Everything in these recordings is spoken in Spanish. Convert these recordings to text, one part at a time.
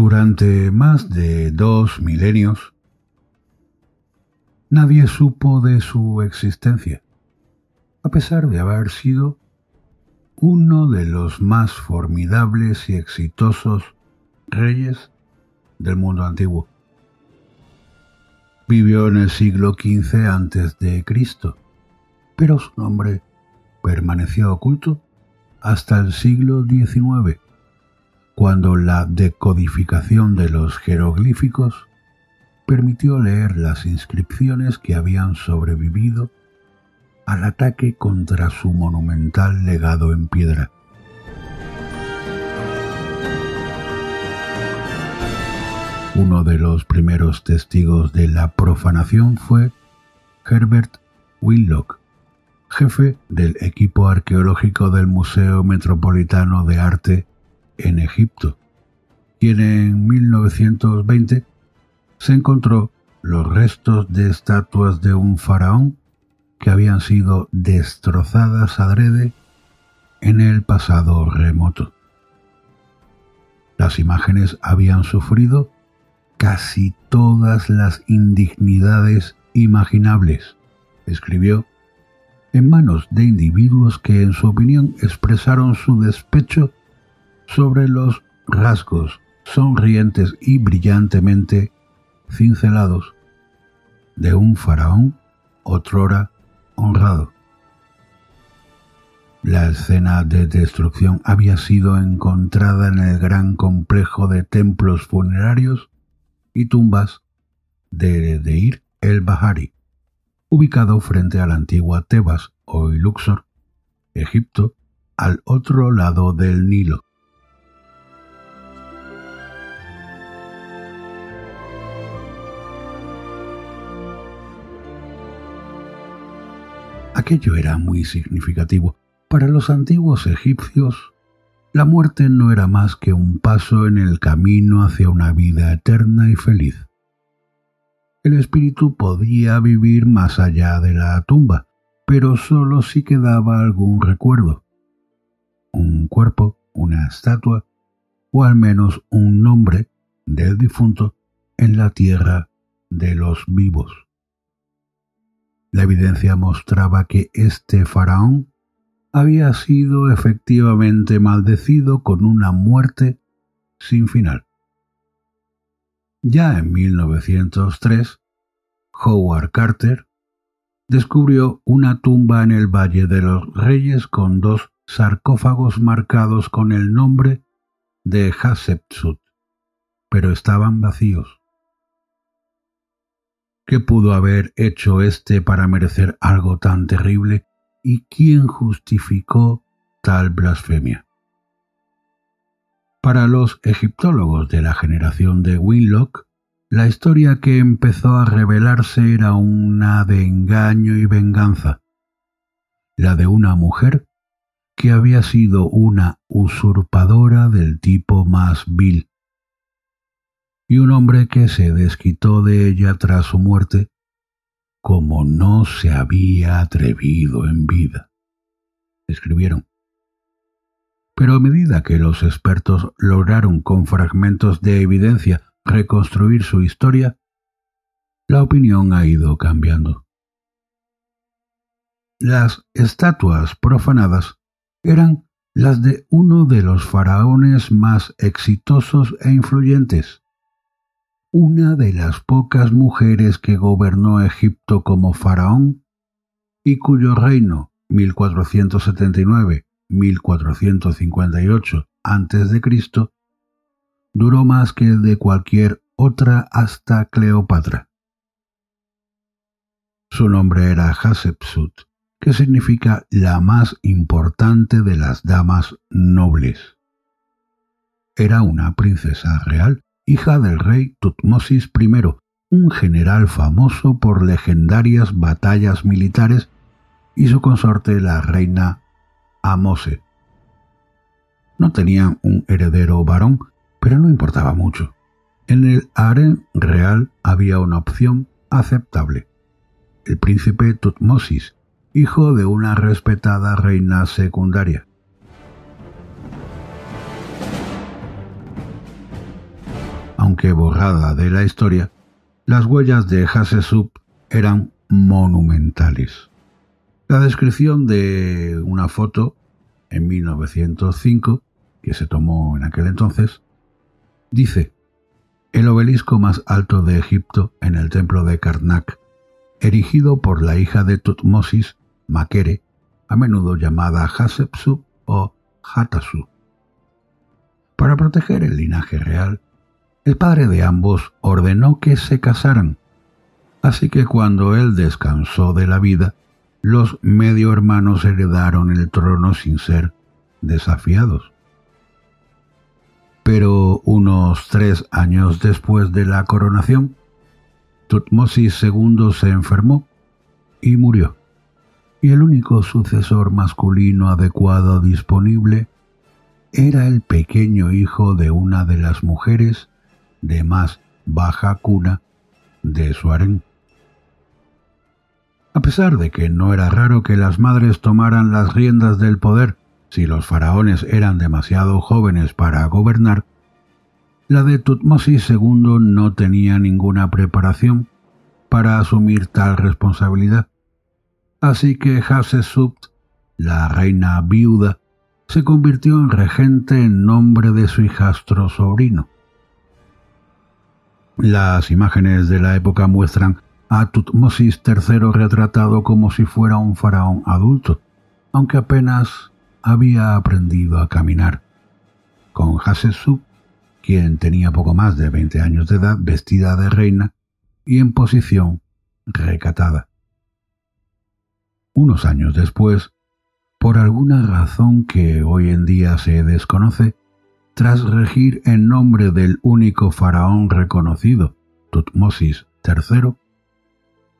Durante más de dos milenios, nadie supo de su existencia, a pesar de haber sido uno de los más formidables y exitosos reyes del mundo antiguo. Vivió en el siglo XV Cristo, pero su nombre permaneció oculto hasta el siglo XIX cuando la decodificación de los jeroglíficos permitió leer las inscripciones que habían sobrevivido al ataque contra su monumental legado en piedra. Uno de los primeros testigos de la profanación fue Herbert Willock, jefe del equipo arqueológico del Museo Metropolitano de Arte en Egipto, quien en 1920 se encontró los restos de estatuas de un faraón que habían sido destrozadas adrede en el pasado remoto. Las imágenes habían sufrido casi todas las indignidades imaginables, escribió, en manos de individuos que en su opinión expresaron su despecho sobre los rasgos sonrientes y brillantemente cincelados de un faraón otrora honrado. La escena de destrucción había sido encontrada en el gran complejo de templos funerarios y tumbas de Deir el Bahari, ubicado frente a la antigua Tebas, hoy Luxor, Egipto, al otro lado del Nilo. Aquello era muy significativo. Para los antiguos egipcios, la muerte no era más que un paso en el camino hacia una vida eterna y feliz. El espíritu podía vivir más allá de la tumba, pero solo si quedaba algún recuerdo. Un cuerpo, una estatua, o al menos un nombre del difunto en la tierra de los vivos. La evidencia mostraba que este faraón había sido efectivamente maldecido con una muerte sin final. Ya en 1903, Howard Carter descubrió una tumba en el Valle de los Reyes con dos sarcófagos marcados con el nombre de Hatshepsut, pero estaban vacíos. ¿Qué pudo haber hecho éste para merecer algo tan terrible? ¿Y quién justificó tal blasfemia? Para los egiptólogos de la generación de Winlock, la historia que empezó a revelarse era una de engaño y venganza, la de una mujer que había sido una usurpadora del tipo más vil, y un hombre que se desquitó de ella tras su muerte como no se había atrevido en vida. Escribieron. Pero a medida que los expertos lograron con fragmentos de evidencia reconstruir su historia, la opinión ha ido cambiando. Las estatuas profanadas eran las de uno de los faraones más exitosos e influyentes, una de las pocas mujeres que gobernó Egipto como faraón y cuyo reino 1479 1458 a.C., duró más que de cualquier otra hasta Cleopatra. Su nombre era Hatshepsut, que significa la más importante de las damas nobles. Era una princesa real, hija del rey Tutmosis I, un general famoso por legendarias batallas militares, y su consorte la reina Amose. No tenían un heredero varón, pero no importaba mucho. En el harén real había una opción aceptable. El príncipe Tutmosis, hijo de una respetada reina secundaria. Aunque borrada de la historia, las huellas de Hatshepsut eran monumentales. La descripción de una foto en 1905 que se tomó en aquel entonces dice el obelisco más alto de Egipto en el templo de Karnak, erigido por la hija de Tutmosis, Makere, a menudo llamada Hatshepsut o Hatasu. Para proteger el linaje real, el padre de ambos ordenó que se casaran. Así que cuando él descansó de la vida, los medio hermanos heredaron el trono sin ser desafiados. Pero unos tres años después de la coronación, Tutmosis II se enfermó y murió. Y el único sucesor masculino adecuado disponible era el pequeño hijo de una de las mujeres de más baja cuna de su. A pesar de que no era raro que las madres tomaran las riendas del poder si los faraones eran demasiado jóvenes para gobernar, la de Tutmosis II no tenía ninguna preparación para asumir tal responsabilidad. Así que Hatshepsut, la reina viuda, se convirtió en regente en nombre de su hijastro sobrino. Las imágenes de la época muestran a Tutmosis III retratado como si fuera un faraón adulto, aunque apenas había aprendido a caminar. Con Hatshepsut, quien tenía poco más de veinte años de edad, vestida de reina y en posición recatada. Unos años después, por alguna razón que hoy en día se desconoce, tras regir en nombre del único faraón reconocido, Tutmosis III,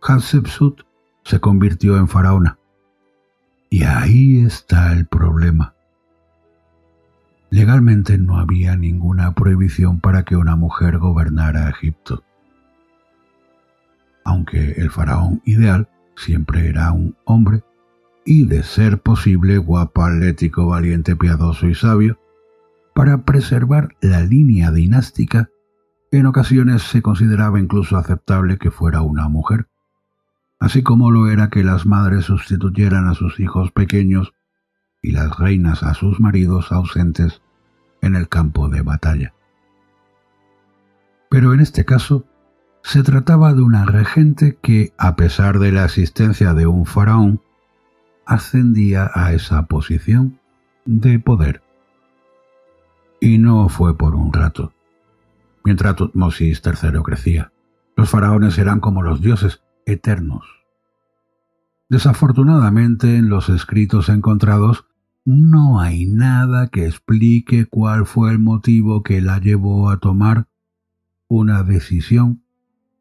Hatshepsut se convirtió en faraona. Y ahí está el problema. Legalmente no había ninguna prohibición para que una mujer gobernara Egipto. Aunque el faraón ideal siempre era un hombre, y de ser posible guapo, atlético, valiente, piadoso y sabio, para preservar la línea dinástica, en ocasiones se consideraba incluso aceptable que fuera una mujer, así como lo era que las madres sustituyeran a sus hijos pequeños y las reinas a sus maridos ausentes en el campo de batalla. Pero en este caso, se trataba de una regente que, a pesar de la asistencia de un faraón, ascendía a esa posición de poder y no fue por un rato. Mientras Tutmosis III crecía, los faraones eran como los dioses eternos. Desafortunadamente, en los escritos encontrados no hay nada que explique cuál fue el motivo que la llevó a tomar una decisión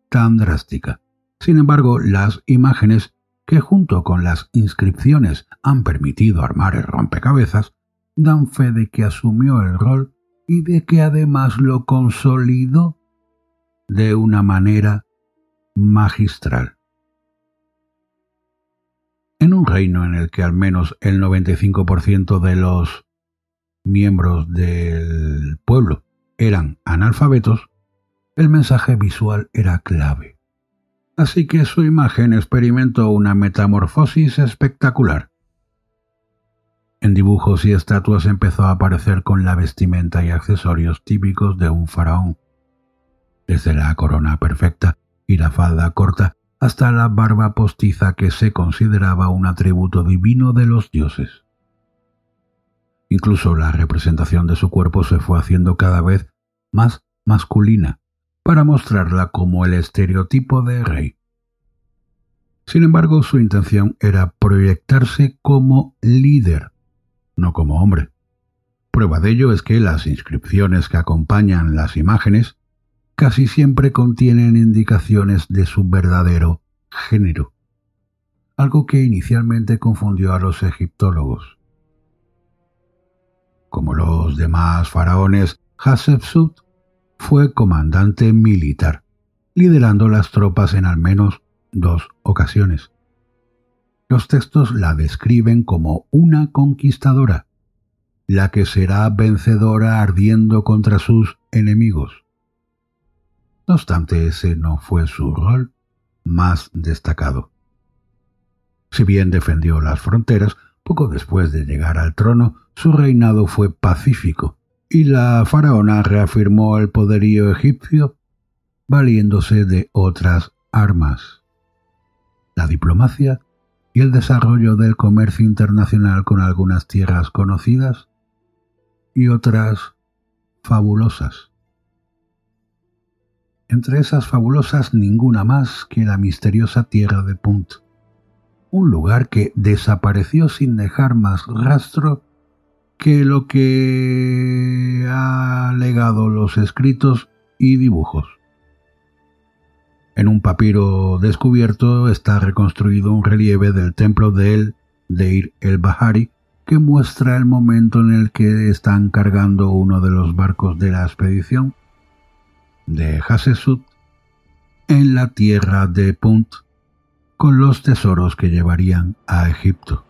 tan drástica. Sin embargo, las imágenes que junto con las inscripciones han permitido armar el rompecabezas dan fe de que asumió el rol y de que además lo consolidó de una manera magistral. En un reino en el que al menos el 95% de los miembros del pueblo eran analfabetos, el mensaje visual era clave. Así que su imagen experimentó una metamorfosis espectacular. En dibujos y estatuas empezó a aparecer con la vestimenta y accesorios típicos de un faraón, desde la corona perfecta y la falda corta hasta la barba postiza que se consideraba un atributo divino de los dioses. Incluso la representación de su cuerpo se fue haciendo cada vez más masculina para mostrarla como el estereotipo de rey. Sin embargo, su intención era proyectarse como líder, no como hombre. Prueba de ello es que las inscripciones que acompañan las imágenes casi siempre contienen indicaciones de su verdadero género, algo que inicialmente confundió a los egiptólogos. Como los demás faraones, Hatshepsut fue comandante militar, liderando las tropas en al menos dos ocasiones. Los textos la describen como una conquistadora, la que será vencedora ardiendo contra sus enemigos. No obstante, ese no fue su rol más destacado. Si bien defendió las fronteras, poco después de llegar al trono, su reinado fue pacífico y la faraona reafirmó el poderío egipcio valiéndose de otras armas. La diplomacia y el desarrollo del comercio internacional con algunas tierras conocidas y otras fabulosas. Entre esas fabulosas ninguna más que la misteriosa tierra de Punt, un lugar que desapareció sin dejar más rastro que lo que ha legado los escritos y dibujos. En un papiro descubierto está reconstruido un relieve del templo de El Deir el Bahari que muestra el momento en el que están cargando uno de los barcos de la expedición de Hasesut en la tierra de Punt con los tesoros que llevarían a Egipto.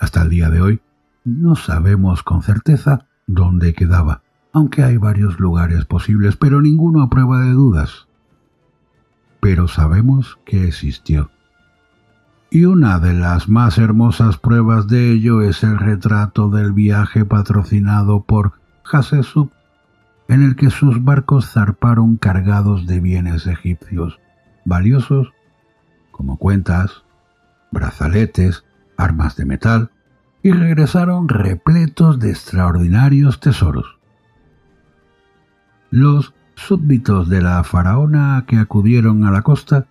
Hasta el día de hoy, no sabemos con certeza dónde quedaba, aunque hay varios lugares posibles, pero ninguno a prueba de dudas. Pero sabemos que existió. Y una de las más hermosas pruebas de ello es el retrato del viaje patrocinado por Hasesub, en el que sus barcos zarparon cargados de bienes egipcios valiosos, como cuentas, brazaletes, armas de metal, y regresaron repletos de extraordinarios tesoros. Los súbditos de la faraona que acudieron a la costa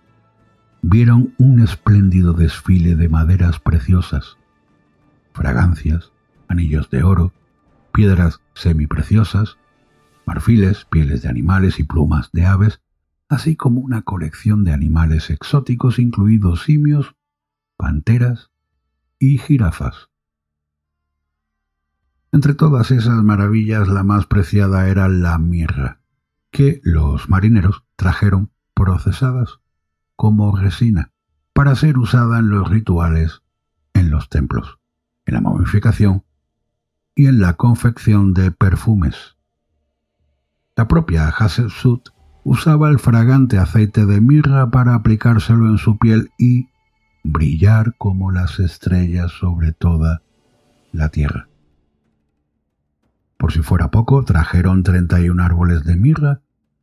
vieron un espléndido desfile de maderas preciosas, fragancias, anillos de oro, piedras semipreciosas, marfiles, pieles de animales y plumas de aves, así como una colección de animales exóticos incluidos simios, panteras y jirafas. Entre todas esas maravillas la más preciada era la mirra, que los marineros trajeron procesadas como resina para ser usada en los rituales en los templos, en la momificación y en la confección de perfumes. La propia Hatshepsut usaba el fragante aceite de mirra para aplicárselo en su piel y brillar como las estrellas sobre toda la tierra. Por si fuera poco, trajeron treinta y un árboles de mirra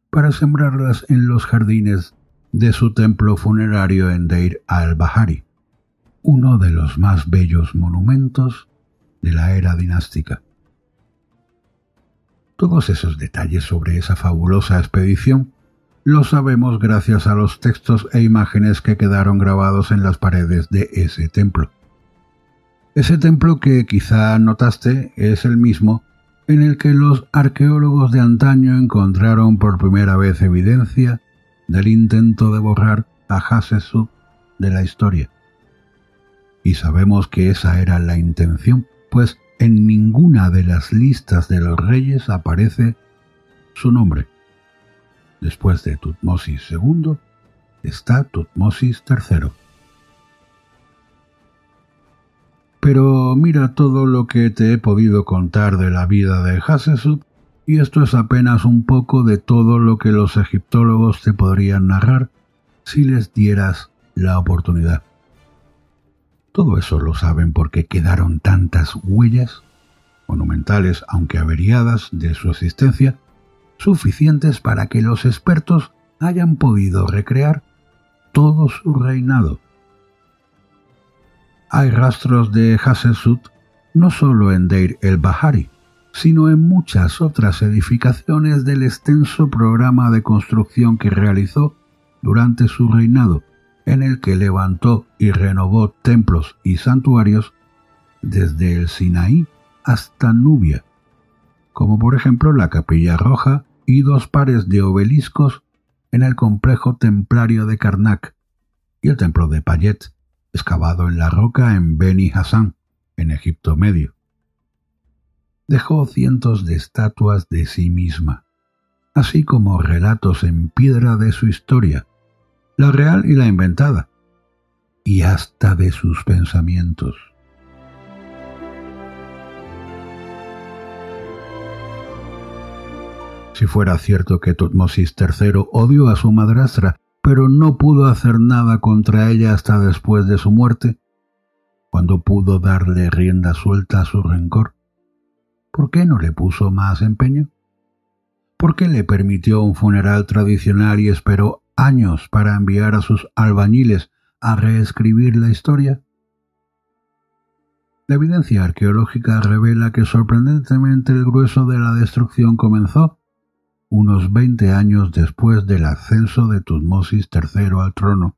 para sembrarlas en los jardines de su templo funerario en Deir al-Bahari, uno de los más bellos monumentos de la era dinástica. Todos esos detalles sobre esa fabulosa expedición los sabemos gracias a los textos e imágenes que quedaron grabados en las paredes de ese templo. Ese templo que quizá notaste es el mismo en el que los arqueólogos de antaño encontraron por primera vez evidencia del intento de borrar a Hatshepsut de la historia. Y sabemos que esa era la intención, pues en ninguna de las listas de los reyes aparece su nombre. Después de Tutmosis II está Tutmosis III. Pero mira todo lo que te he podido contar de la vida de Hatshepsut y esto es apenas un poco de todo lo que los egiptólogos te podrían narrar si les dieras la oportunidad. Todo eso lo saben porque quedaron tantas huellas, monumentales aunque averiadas, de su existencia, suficientes para que los expertos hayan podido recrear todo su reinado. Hay rastros de Hatshepsut no solo en Deir el-Bahari, sino en muchas otras edificaciones del extenso programa de construcción que realizó durante su reinado, en el que levantó y renovó templos y santuarios desde el Sinaí hasta Nubia, como por ejemplo la Capilla Roja y dos pares de obeliscos en el complejo templario de Karnak y el templo de Payet, excavado en la roca en Beni Hassan, en Egipto Medio dejó cientos de estatuas de sí misma, así como relatos en piedra de su historia, la real y la inventada, y hasta de sus pensamientos. Si fuera cierto que Tutmosis III odió a su madrastra, pero no pudo hacer nada contra ella hasta después de su muerte, cuando pudo darle rienda suelta a su rencor, ¿Por qué no le puso más empeño? ¿Por qué le permitió un funeral tradicional y esperó años para enviar a sus albañiles a reescribir la historia? La evidencia arqueológica revela que sorprendentemente el grueso de la destrucción comenzó unos veinte años después del ascenso de Tutmosis III al trono,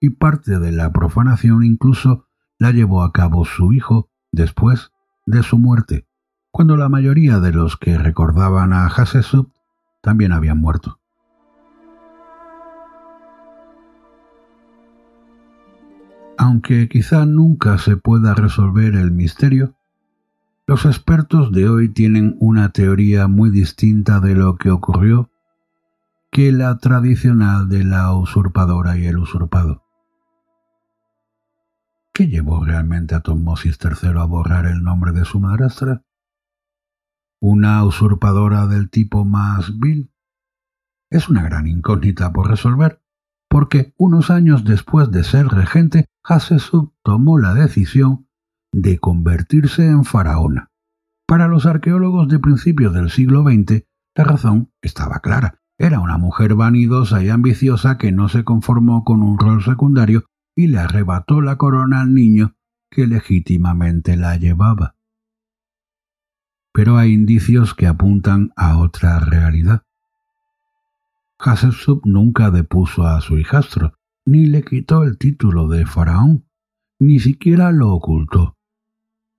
y parte de la profanación incluso la llevó a cabo su hijo después de su muerte, cuando la mayoría de los que recordaban a Hatshepsut también habían muerto. Aunque quizá nunca se pueda resolver el misterio, los expertos de hoy tienen una teoría muy distinta de lo que ocurrió que la tradicional de la usurpadora y el usurpado. ¿Qué llevó realmente a Tomosis III a borrar el nombre de su madrastra? una usurpadora del tipo más vil? Es una gran incógnita por resolver, porque unos años después de ser regente, Hatshepsut tomó la decisión de convertirse en faraona. Para los arqueólogos de principios del siglo XX, la razón estaba clara. Era una mujer vanidosa y ambiciosa que no se conformó con un rol secundario y le arrebató la corona al niño que legítimamente la llevaba pero hay indicios que apuntan a otra realidad. Hatshepsut nunca depuso a su hijastro, ni le quitó el título de faraón, ni siquiera lo ocultó.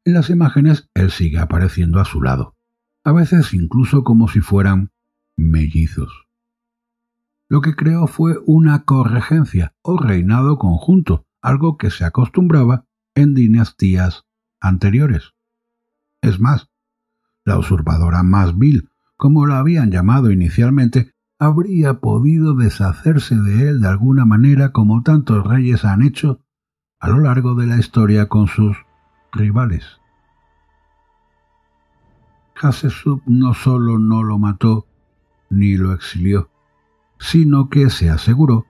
En las imágenes él sigue apareciendo a su lado, a veces incluso como si fueran mellizos. Lo que creó fue una corregencia o reinado conjunto, algo que se acostumbraba en dinastías anteriores. Es más, la usurpadora más vil, como la habían llamado inicialmente, habría podido deshacerse de él de alguna manera como tantos reyes han hecho a lo largo de la historia con sus rivales. Hatshepsut no solo no lo mató ni lo exilió, sino que se aseguró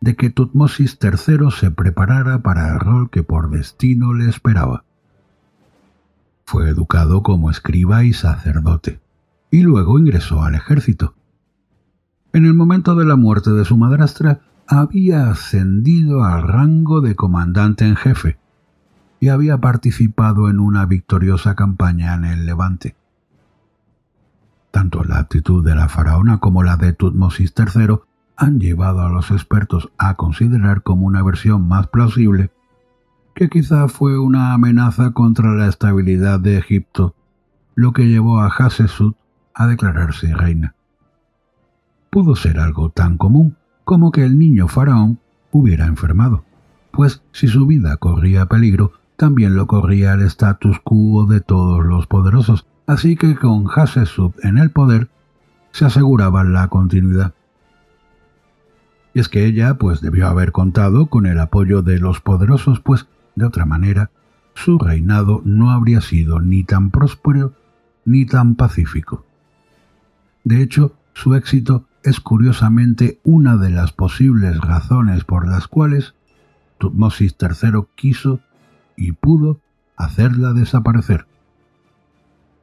de que Tutmosis III se preparara para el rol que por destino le esperaba. Fue educado como escriba y sacerdote, y luego ingresó al ejército. En el momento de la muerte de su madrastra, había ascendido al rango de comandante en jefe y había participado en una victoriosa campaña en el Levante. Tanto la actitud de la faraona como la de Tutmosis III han llevado a los expertos a considerar como una versión más plausible que quizá fue una amenaza contra la estabilidad de Egipto, lo que llevó a Hatshepsut a declararse reina. Pudo ser algo tan común como que el niño faraón hubiera enfermado, pues si su vida corría peligro, también lo corría el status quo de todos los poderosos, así que con Hatshepsut en el poder se aseguraba la continuidad. Y es que ella pues debió haber contado con el apoyo de los poderosos, pues de otra manera, su reinado no habría sido ni tan próspero ni tan pacífico. De hecho, su éxito es curiosamente una de las posibles razones por las cuales Tutmosis III quiso y pudo hacerla desaparecer.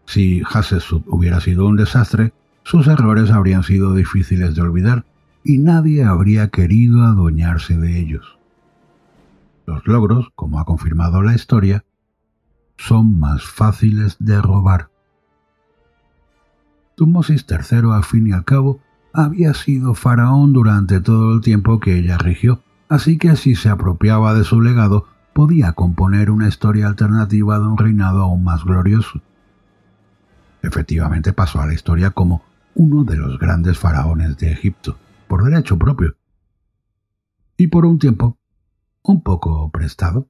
Si Hatshepsut hubiera sido un desastre, sus errores habrían sido difíciles de olvidar y nadie habría querido adueñarse de ellos. Los logros, como ha confirmado la historia, son más fáciles de robar. Tumosis III, al fin y al cabo, había sido faraón durante todo el tiempo que ella rigió, así que si se apropiaba de su legado, podía componer una historia alternativa de un reinado aún más glorioso. Efectivamente pasó a la historia como uno de los grandes faraones de Egipto, por derecho propio. Y por un tiempo, un poco prestado.